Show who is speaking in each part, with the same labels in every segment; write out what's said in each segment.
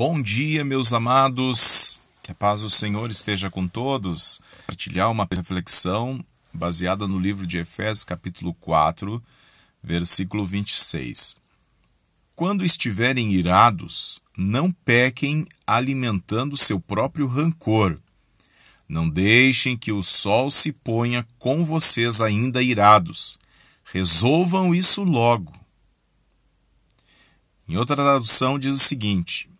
Speaker 1: Bom dia, meus amados. Que a paz do Senhor esteja com todos. Partilhar uma reflexão baseada no livro de Efésios, capítulo 4, versículo 26. Quando estiverem irados, não pequem alimentando seu próprio rancor. Não deixem que o sol se ponha com vocês ainda irados. Resolvam isso logo. Em outra tradução diz o seguinte: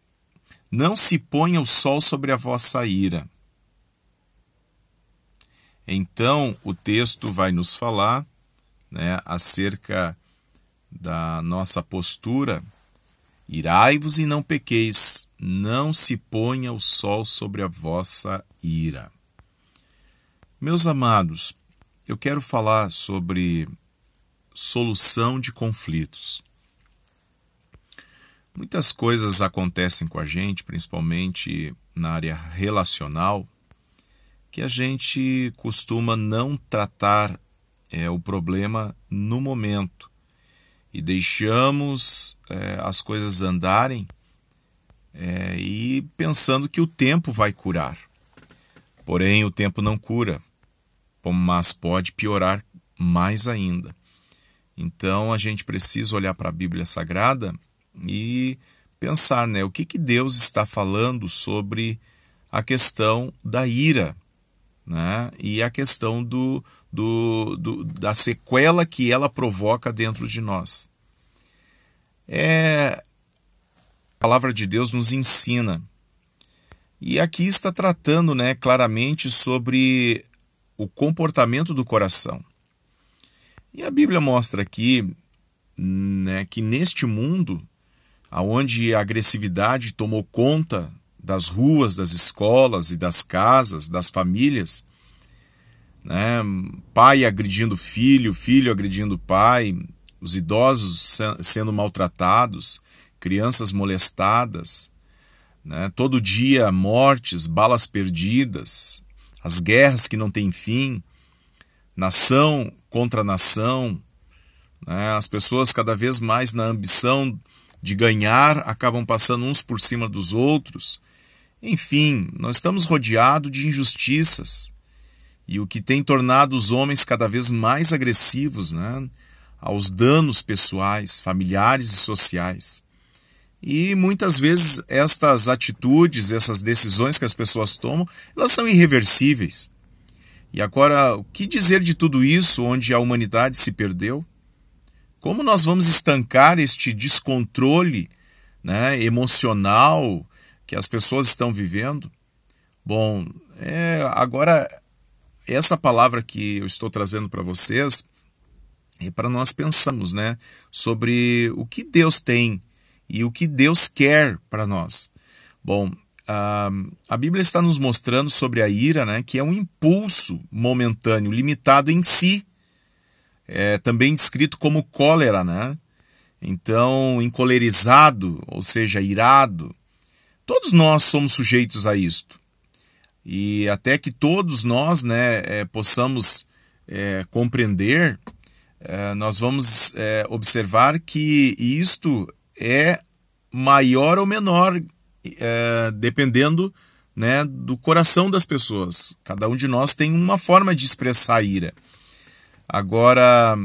Speaker 1: Não se ponha o sol sobre a vossa ira. Então o texto vai nos falar né, acerca da nossa postura. Irai-vos e não pequeis, não se ponha o sol sobre a vossa ira. Meus amados, eu quero falar sobre solução de conflitos. Muitas coisas acontecem com a gente, principalmente na área relacional, que a gente costuma não tratar é, o problema no momento e deixamos é, as coisas andarem é, e pensando que o tempo vai curar. Porém, o tempo não cura, mas pode piorar mais ainda. Então, a gente precisa olhar para a Bíblia Sagrada e pensar, né, o que, que Deus está falando sobre a questão da ira, né, e a questão do, do, do, da sequela que ela provoca dentro de nós. É, a palavra de Deus nos ensina. E aqui está tratando né, claramente sobre o comportamento do coração. E a Bíblia mostra aqui né, que neste mundo aonde a agressividade tomou conta das ruas, das escolas e das casas, das famílias, né? pai agredindo filho, filho agredindo pai, os idosos sendo maltratados, crianças molestadas, né? todo dia mortes, balas perdidas, as guerras que não têm fim, nação contra nação, né? as pessoas cada vez mais na ambição de ganhar acabam passando uns por cima dos outros. Enfim, nós estamos rodeados de injustiças e o que tem tornado os homens cada vez mais agressivos né, aos danos pessoais, familiares e sociais. E muitas vezes estas atitudes, essas decisões que as pessoas tomam, elas são irreversíveis. E agora, o que dizer de tudo isso onde a humanidade se perdeu? Como nós vamos estancar este descontrole né, emocional que as pessoas estão vivendo? Bom, é, agora, essa palavra que eu estou trazendo para vocês é para nós pensarmos né, sobre o que Deus tem e o que Deus quer para nós. Bom, a, a Bíblia está nos mostrando sobre a ira, né, que é um impulso momentâneo, limitado em si, é também descrito como cólera, né? Então, encolerizado, ou seja, irado. Todos nós somos sujeitos a isto. E até que todos nós né, é, possamos é, compreender, é, nós vamos é, observar que isto é maior ou menor, é, dependendo né, do coração das pessoas. Cada um de nós tem uma forma de expressar a ira. Agora,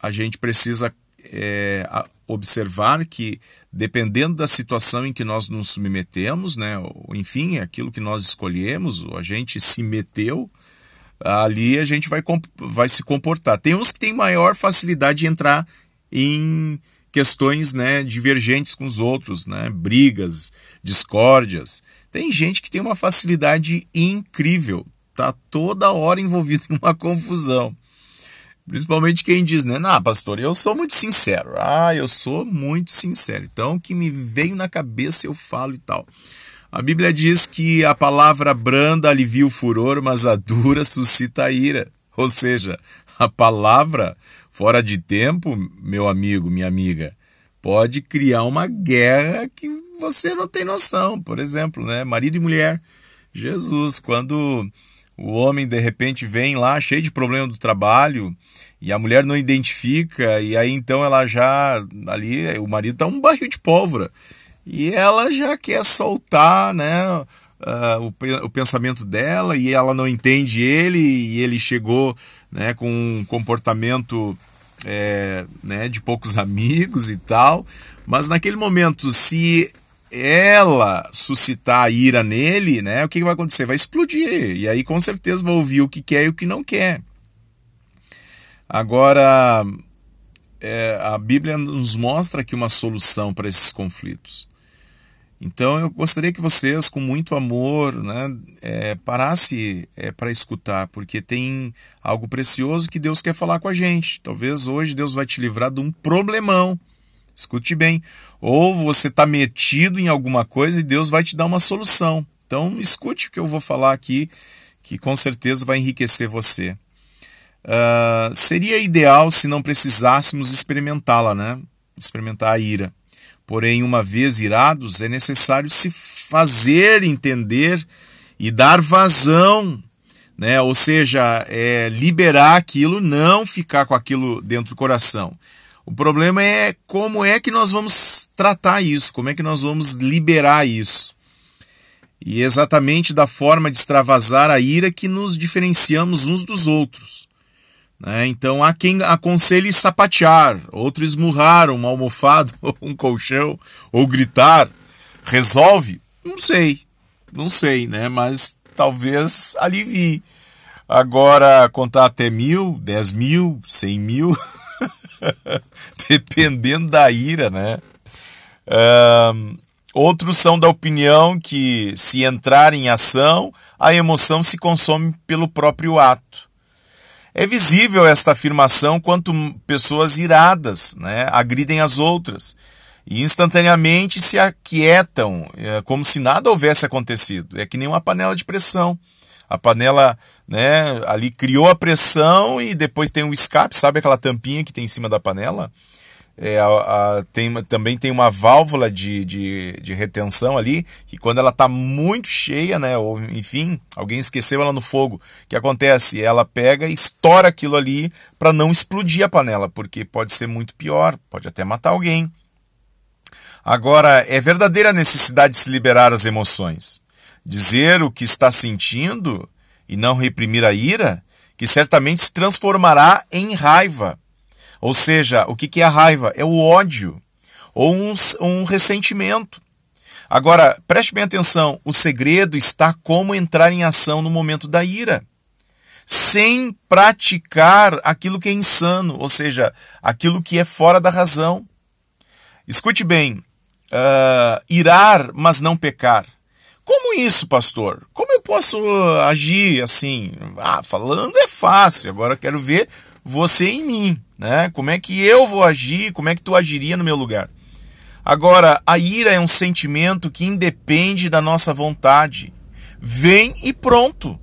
Speaker 1: a gente precisa é, observar que, dependendo da situação em que nós nos submetemos, né, enfim, aquilo que nós escolhemos, a gente se meteu, ali a gente vai, vai se comportar. Tem uns que têm maior facilidade de entrar em questões né, divergentes com os outros, né, brigas, discórdias. Tem gente que tem uma facilidade incrível, tá toda hora envolvido em uma confusão. Principalmente quem diz, né? Não, pastor, eu sou muito sincero. Ah, eu sou muito sincero. Então, o que me veio na cabeça eu falo e tal. A Bíblia diz que a palavra branda alivia o furor, mas a dura suscita a ira. Ou seja, a palavra fora de tempo, meu amigo, minha amiga, pode criar uma guerra que você não tem noção. Por exemplo, né? Marido e mulher. Jesus, quando o homem de repente vem lá cheio de problema do trabalho e a mulher não identifica e aí então ela já ali o marido tá um barril de pólvora e ela já quer soltar, né? Uh, o, o, pensamento dela e ela não entende ele e ele chegou né, com um comportamento é, né, de poucos amigos e tal. Mas naquele momento, se ela suscitar a ira nele, né, o que, vai acontecer? Vai explodir. E aí com certeza vai ouvir o que quer e o que não quer. Agora, é, a Bíblia nos mostra aqui uma solução para esses conflitos. Então eu gostaria que vocês, com muito amor, né, é, parasse é, para escutar, porque tem algo precioso que Deus quer falar com a gente. Talvez hoje Deus vai te livrar de um problemão. Escute bem. Ou você está metido em alguma coisa e Deus vai te dar uma solução. Então escute o que eu vou falar aqui, que com certeza vai enriquecer você. Uh, seria ideal se não precisássemos experimentá-la, né? Experimentar a ira. Porém, uma vez irados, é necessário se fazer entender e dar vazão, né? ou seja, é, liberar aquilo, não ficar com aquilo dentro do coração. O problema é como é que nós vamos tratar isso, como é que nós vamos liberar isso. E é exatamente da forma de extravasar a ira que nos diferenciamos uns dos outros. Né? Então há quem aconselhe sapatear, outro esmurrar uma almofada ou um colchão, ou gritar. Resolve? Não sei, não sei, né? Mas talvez alivie. Agora, contar até mil, dez mil, cem mil, dependendo da ira, né? Um, outros são da opinião que, se entrar em ação, a emoção se consome pelo próprio ato. É visível esta afirmação quando pessoas iradas né, agridem as outras e instantaneamente se aquietam, é, como se nada houvesse acontecido. É que nem uma panela de pressão. A panela né, ali criou a pressão e depois tem um escape, sabe aquela tampinha que tem em cima da panela? É, a, a, tem, também tem uma válvula de, de, de retenção ali, que quando ela está muito cheia, né, ou enfim, alguém esqueceu ela no fogo, o que acontece? Ela pega e estoura aquilo ali para não explodir a panela, porque pode ser muito pior, pode até matar alguém. Agora, é verdadeira necessidade de se liberar as emoções. Dizer o que está sentindo e não reprimir a ira, que certamente se transformará em raiva ou seja, o que é a raiva? É o ódio ou um, um ressentimento. Agora, preste bem atenção: o segredo está como entrar em ação no momento da ira, sem praticar aquilo que é insano, ou seja, aquilo que é fora da razão. Escute bem: uh, irar, mas não pecar. Como isso, pastor? Como eu posso agir assim? Ah, falando é fácil, agora quero ver você em mim né? Como é que eu vou agir? Como é que tu agiria no meu lugar? Agora, a ira é um sentimento que independe da nossa vontade. Vem e pronto,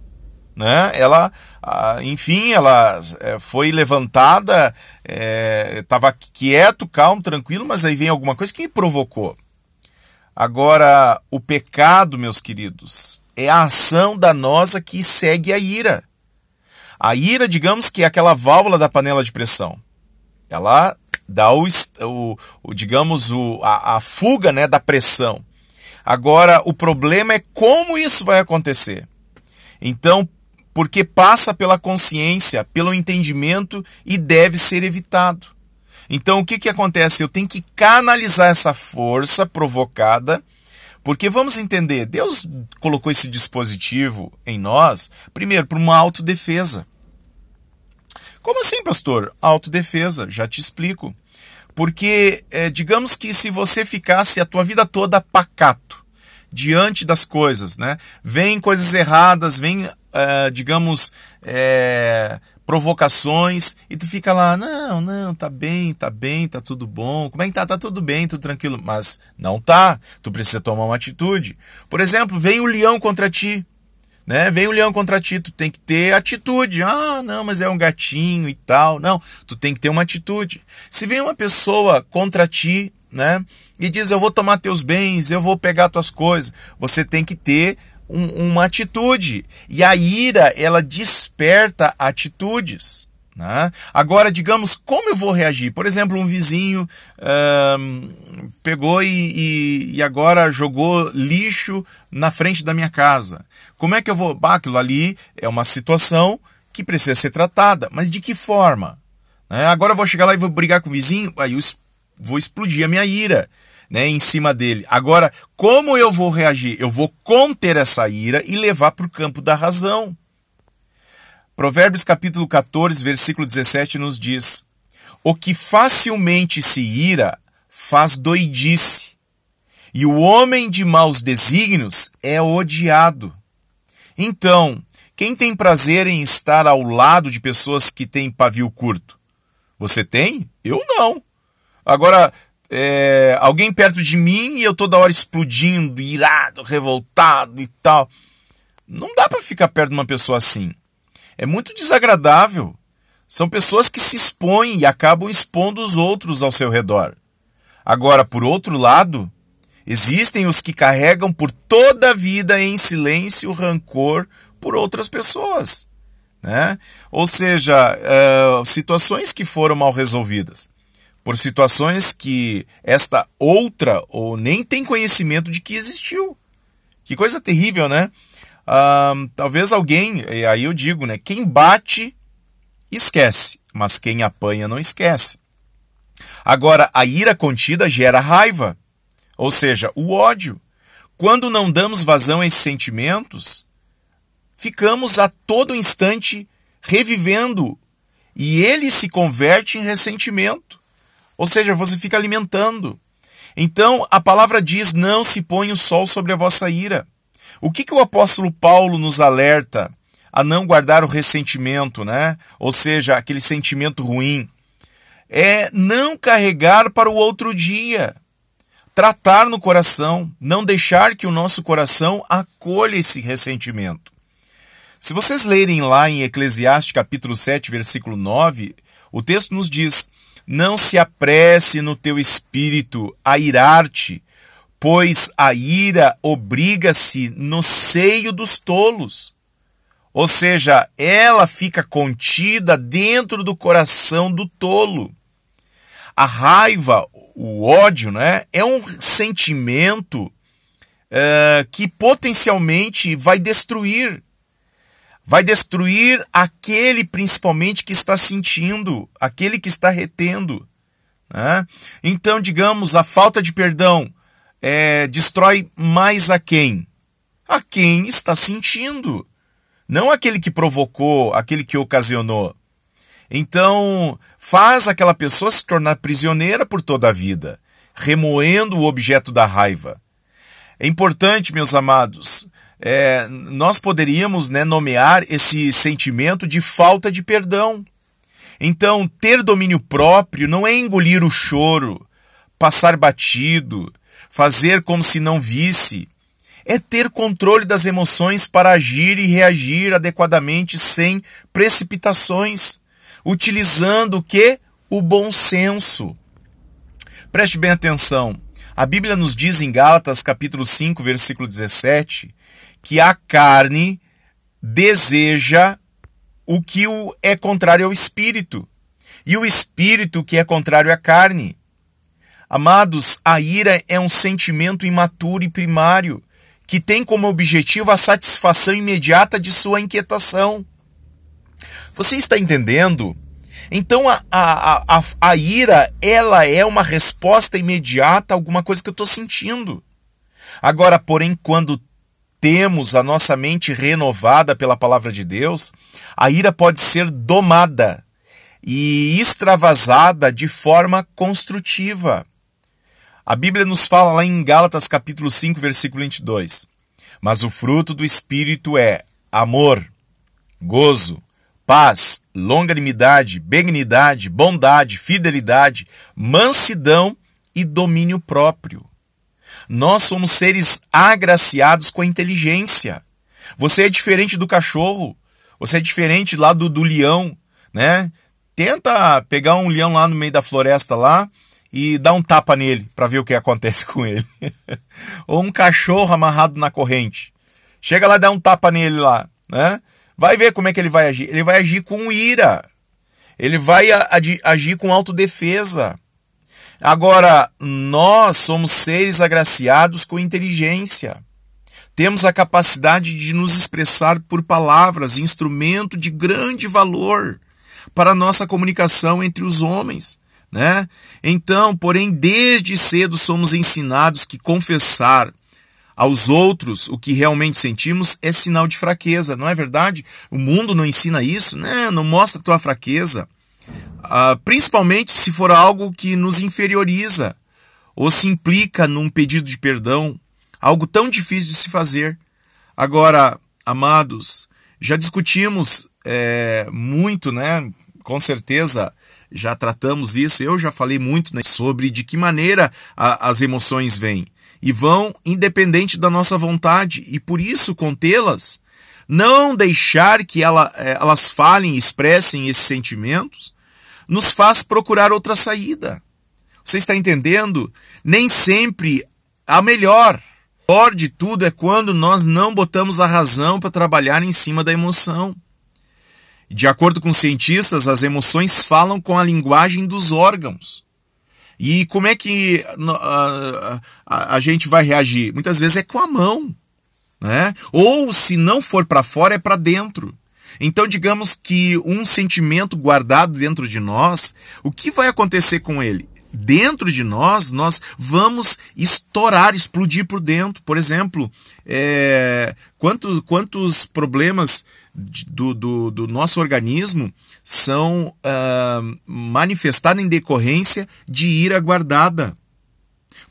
Speaker 1: né? Ela, enfim, ela é, foi levantada, estava é, quieto, calmo, tranquilo, mas aí vem alguma coisa que me provocou. Agora, o pecado, meus queridos, é a ação danosa que segue a ira. A ira, digamos que é aquela válvula da panela de pressão. Ela dá o, o, o digamos, o, a, a fuga né, da pressão. Agora, o problema é como isso vai acontecer. Então, porque passa pela consciência, pelo entendimento e deve ser evitado. Então, o que, que acontece? Eu tenho que canalizar essa força provocada, porque vamos entender, Deus colocou esse dispositivo em nós, primeiro, para uma autodefesa. Como assim, pastor? Autodefesa, já te explico. Porque, é, digamos que se você ficasse a tua vida toda pacato, diante das coisas, né? Vem coisas erradas, vem, é, digamos, é, provocações, e tu fica lá, não, não, tá bem, tá bem, tá tudo bom, como é que tá? Tá tudo bem, tudo tranquilo, mas não tá, tu precisa tomar uma atitude. Por exemplo, vem o leão contra ti, né? Vem o leão contra ti, tu tem que ter atitude. Ah, não, mas é um gatinho e tal. Não, tu tem que ter uma atitude. Se vem uma pessoa contra ti, né? E diz, eu vou tomar teus bens, eu vou pegar tuas coisas. Você tem que ter um, uma atitude. E a ira, ela desperta atitudes. Né? Agora, digamos, como eu vou reagir? Por exemplo, um vizinho uh, pegou e, e, e, agora jogou lixo na frente da minha casa. Como é que eu vou? Bah, aquilo ali é uma situação que precisa ser tratada, mas de que forma? Né? Agora eu vou chegar lá e vou brigar com o vizinho, aí eu vou explodir a minha ira. Né, em cima dele. Agora, como eu vou reagir? Eu vou conter essa ira e levar para o campo da razão. Provérbios capítulo 14, versículo 17 nos diz: O que facilmente se ira faz doidice, e o homem de maus desígnios é odiado. Então, quem tem prazer em estar ao lado de pessoas que têm pavio curto? Você tem? Eu não. Agora, é, alguém perto de mim e eu toda hora explodindo, irado, revoltado e tal. Não dá para ficar perto de uma pessoa assim é muito desagradável. São pessoas que se expõem e acabam expondo os outros ao seu redor. Agora, por outro lado, existem os que carregam por toda a vida em silêncio rancor por outras pessoas. Né? Ou seja, uh, situações que foram mal resolvidas. Por situações que esta outra ou nem tem conhecimento de que existiu. Que coisa terrível, né? talvez alguém, aí eu digo, né? Quem bate, esquece, mas quem apanha não esquece. Agora, a ira contida gera raiva, ou seja, o ódio. Quando não damos vazão a esses sentimentos, ficamos a todo instante revivendo e ele se converte em ressentimento. Ou seja, você fica alimentando. Então, a palavra diz: Não se põe o sol sobre a vossa ira. O que, que o apóstolo Paulo nos alerta a não guardar o ressentimento, né? Ou seja, aquele sentimento ruim. É não carregar para o outro dia. Tratar no coração, não deixar que o nosso coração acolha esse ressentimento. Se vocês lerem lá em Eclesiastes capítulo 7, versículo 9, o texto nos diz: Não se apresse no teu espírito a irar-te, pois a ira obriga-se no seio dos tolos. Ou seja, ela fica contida dentro do coração do tolo. A raiva, o ódio, né, é um sentimento é, que potencialmente vai destruir. Vai destruir aquele principalmente que está sentindo, aquele que está retendo. Né? Então, digamos, a falta de perdão é, destrói mais a quem? A quem está sentindo. Não aquele que provocou, aquele que ocasionou. Então, faz aquela pessoa se tornar prisioneira por toda a vida, remoendo o objeto da raiva. É importante, meus amados, é, nós poderíamos né, nomear esse sentimento de falta de perdão. Então, ter domínio próprio não é engolir o choro, passar batido, fazer como se não visse, é ter controle das emoções para agir e reagir adequadamente sem precipitações, utilizando o que? O bom senso. Preste bem atenção. A Bíblia nos diz em Gálatas capítulo 5, versículo 17, que a carne deseja o que é contrário ao espírito, e o espírito que é contrário à carne. Amados, a ira é um sentimento imaturo e primário que tem como objetivo a satisfação imediata de sua inquietação. Você está entendendo? Então a, a, a, a ira ela é uma resposta imediata a alguma coisa que eu estou sentindo. Agora, porém, quando temos a nossa mente renovada pela palavra de Deus, a ira pode ser domada e extravasada de forma construtiva. A Bíblia nos fala lá em Gálatas capítulo 5, versículo 22. Mas o fruto do Espírito é amor, gozo, paz, longanimidade, benignidade, bondade, fidelidade, mansidão e domínio próprio. Nós somos seres agraciados com a inteligência. Você é diferente do cachorro, você é diferente lá do, do leão, né? Tenta pegar um leão lá no meio da floresta lá, e dá um tapa nele para ver o que acontece com ele. Ou um cachorro amarrado na corrente. Chega lá e dá um tapa nele lá, né? Vai ver como é que ele vai agir. Ele vai agir com ira. Ele vai agir com autodefesa. Agora, nós somos seres agraciados com inteligência. Temos a capacidade de nos expressar por palavras, instrumento de grande valor para a nossa comunicação entre os homens. Né? Então, porém, desde cedo somos ensinados que confessar aos outros o que realmente sentimos é sinal de fraqueza, não é verdade? O mundo não ensina isso, né? não mostra tua fraqueza. Uh, principalmente se for algo que nos inferioriza ou se implica num pedido de perdão, algo tão difícil de se fazer. Agora, amados, já discutimos é, muito, né? Com certeza já tratamos isso. Eu já falei muito né, sobre de que maneira a, as emoções vêm e vão independente da nossa vontade e por isso contê-las, não deixar que ela, é, elas falem, expressem esses sentimentos, nos faz procurar outra saída. Você está entendendo? Nem sempre a melhor. Pior de tudo é quando nós não botamos a razão para trabalhar em cima da emoção. De acordo com cientistas, as emoções falam com a linguagem dos órgãos. E como é que a, a, a gente vai reagir? Muitas vezes é com a mão. Né? Ou se não for para fora, é para dentro. Então, digamos que um sentimento guardado dentro de nós, o que vai acontecer com ele? Dentro de nós, nós vamos estourar, explodir por dentro. Por exemplo, é, quantos, quantos problemas do, do, do nosso organismo são uh, manifestados em decorrência de ira guardada.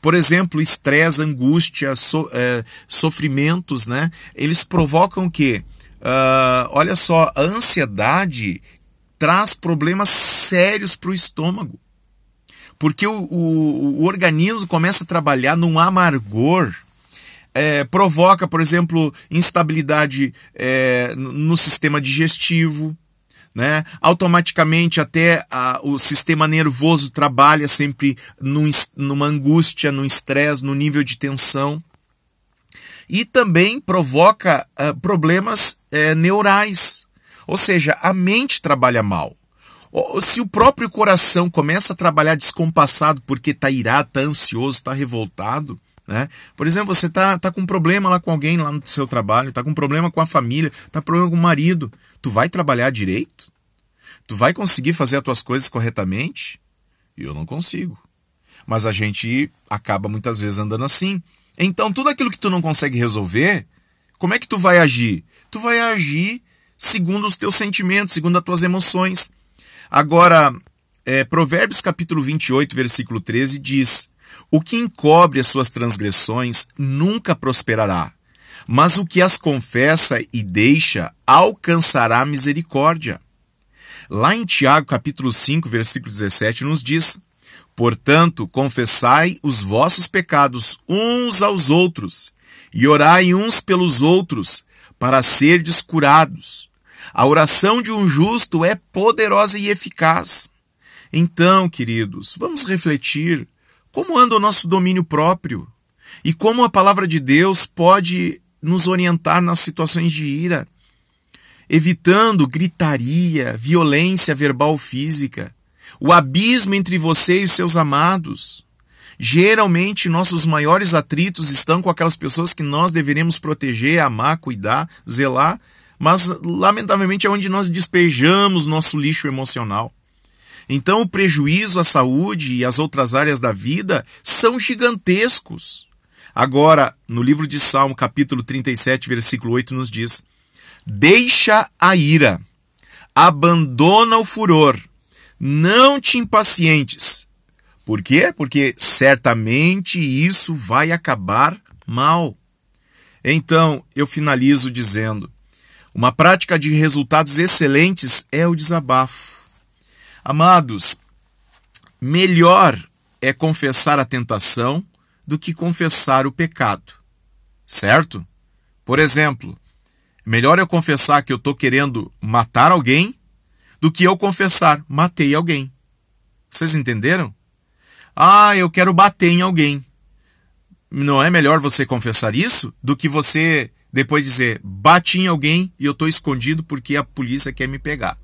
Speaker 1: Por exemplo, estresse, angústia, so, é, sofrimentos, né? Eles provocam o quê? Uh, olha só, a ansiedade traz problemas sérios para o estômago. Porque o, o, o, organismo começa a trabalhar num amargor, é, provoca, por exemplo, instabilidade é, no sistema digestivo, né? automaticamente até a, o sistema nervoso trabalha sempre num, numa angústia, no estresse, no nível de tensão e também provoca uh, problemas uh, neurais. Ou seja, a mente trabalha mal. Se o próprio coração começa a trabalhar descompassado porque está irado, está ansioso, está revoltado, né? Por exemplo, você está tá com um problema lá com alguém lá no seu trabalho, está com um problema com a família, está com problema com o marido. Tu vai trabalhar direito? Tu vai conseguir fazer as tuas coisas corretamente? Eu não consigo. Mas a gente acaba muitas vezes andando assim. Então, tudo aquilo que tu não consegue resolver, como é que tu vai agir? Tu vai agir segundo os teus sentimentos, segundo as tuas emoções. Agora, é, Provérbios capítulo 28, versículo 13 diz: O que encobre as suas transgressões nunca prosperará, mas o que as confessa e deixa alcançará misericórdia. Lá em Tiago capítulo 5, versículo 17 nos diz: Portanto, confessai os vossos pecados uns aos outros e orai uns pelos outros para serdes curados. A oração de um justo é poderosa e eficaz. Então, queridos, vamos refletir como anda o nosso domínio próprio e como a palavra de Deus pode nos orientar nas situações de ira, evitando gritaria, violência verbal física o abismo entre você e os seus amados. Geralmente, nossos maiores atritos estão com aquelas pessoas que nós deveríamos proteger, amar, cuidar, zelar, mas lamentavelmente é onde nós despejamos nosso lixo emocional. Então, o prejuízo à saúde e às outras áreas da vida são gigantescos. Agora, no livro de Salmo, capítulo 37, versículo 8, nos diz: Deixa a ira, abandona o furor, não te impacientes. Por quê? Porque certamente isso vai acabar mal. Então, eu finalizo dizendo: uma prática de resultados excelentes é o desabafo. Amados, melhor é confessar a tentação do que confessar o pecado. Certo? Por exemplo, melhor eu confessar que eu estou querendo matar alguém do que eu confessar, matei alguém. Vocês entenderam? Ah, eu quero bater em alguém. Não é melhor você confessar isso do que você depois dizer, bati em alguém e eu estou escondido porque a polícia quer me pegar.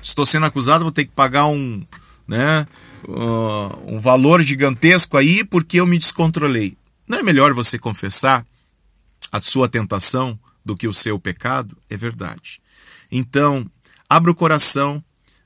Speaker 1: Estou sendo acusado, vou ter que pagar um, né, uh, um valor gigantesco aí porque eu me descontrolei. Não é melhor você confessar a sua tentação do que o seu pecado? É verdade. Então, abra o coração.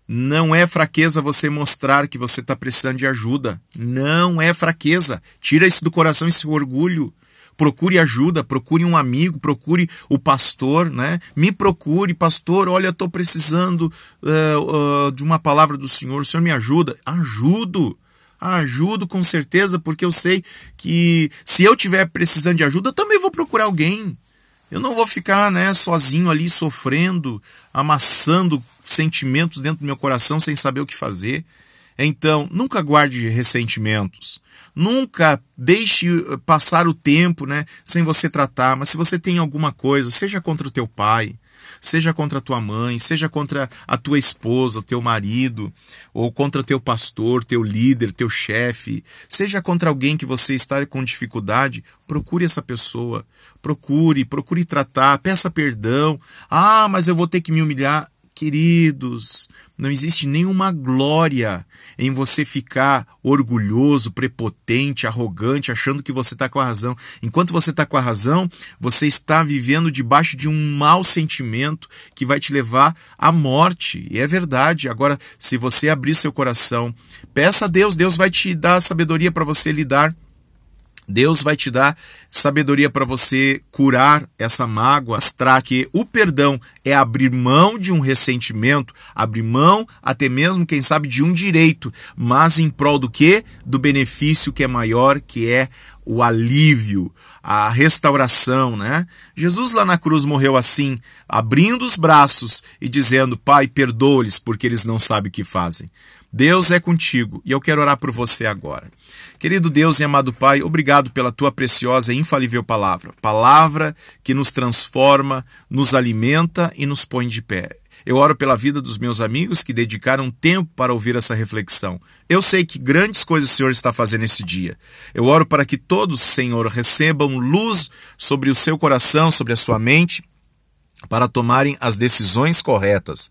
Speaker 1: Não é fraqueza você mostrar que você está precisando de ajuda. Não é fraqueza. Tira isso do coração, esse orgulho procure ajuda, procure um amigo, procure o pastor, né? Me procure, pastor, olha, estou precisando uh, uh, de uma palavra do Senhor, o Senhor me ajuda? Ajudo, ajudo com certeza, porque eu sei que se eu tiver precisando de ajuda, também vou procurar alguém. Eu não vou ficar né, sozinho ali sofrendo, amassando sentimentos dentro do meu coração sem saber o que fazer. Então, nunca guarde ressentimentos. Nunca deixe eh, passar o tempo, né, sem você tratar. Mas se você tem alguma coisa, seja contra o teu pai, seja contra a tua mãe, seja contra a tua esposa, o teu marido, ou contra teu pastor, teu líder, teu chefe, seja contra alguém que você está com dificuldade, procure essa pessoa. Procure, procure tratar, peça perdão. Ah, mas eu vou ter que me humilhar. Queridos, não existe nenhuma glória em você ficar orgulhoso, prepotente, arrogante, achando que você está com a razão. Enquanto você está com a razão, você está vivendo debaixo de um mau sentimento que vai te levar à morte. E é verdade. Agora, se você abrir seu coração, peça a Deus, Deus vai te dar sabedoria para você lidar Deus vai te dar sabedoria para você curar essa mágoa, mostrar que o perdão é abrir mão de um ressentimento, abrir mão até mesmo, quem sabe, de um direito, mas em prol do que? Do benefício que é maior, que é o alívio, a restauração, né? Jesus lá na cruz morreu assim, abrindo os braços e dizendo: Pai, perdoa-lhes, porque eles não sabem o que fazem. Deus é contigo e eu quero orar por você agora. Querido Deus e amado Pai, obrigado pela tua preciosa e infalível palavra. Palavra que nos transforma, nos alimenta e nos põe de pé. Eu oro pela vida dos meus amigos que dedicaram tempo para ouvir essa reflexão. Eu sei que grandes coisas o Senhor está fazendo esse dia. Eu oro para que todos, Senhor, recebam luz sobre o seu coração, sobre a sua mente para tomarem as decisões corretas.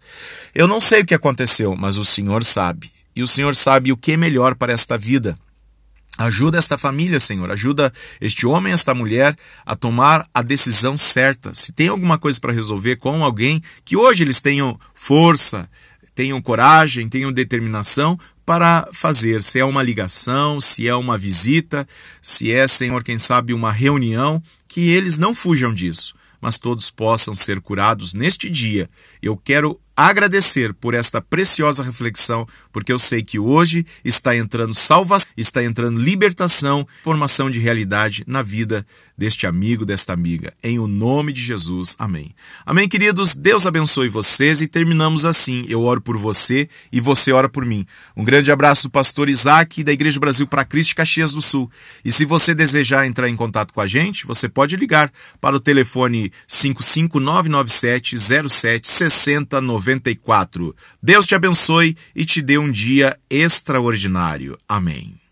Speaker 1: Eu não sei o que aconteceu, mas o Senhor sabe. E o Senhor sabe o que é melhor para esta vida. Ajuda esta família, Senhor. Ajuda este homem, esta mulher a tomar a decisão certa. Se tem alguma coisa para resolver com alguém, que hoje eles tenham força, tenham coragem, tenham determinação para fazer. Se é uma ligação, se é uma visita, se é, Senhor, quem sabe, uma reunião, que eles não fujam disso, mas todos possam ser curados neste dia. Eu quero agradecer por esta preciosa reflexão, porque eu sei que hoje está entrando salvação, está entrando libertação, formação de realidade na vida deste amigo, desta amiga. Em o nome de Jesus. Amém. Amém, queridos. Deus abençoe vocês e terminamos assim. Eu oro por você e você ora por mim. Um grande abraço do pastor Isaac da Igreja Brasil para Cristo Caxias do Sul. E se você desejar entrar em contato com a gente, você pode ligar para o telefone 55997 07 60 94. Deus te abençoe e te dê um dia extraordinário. Amém.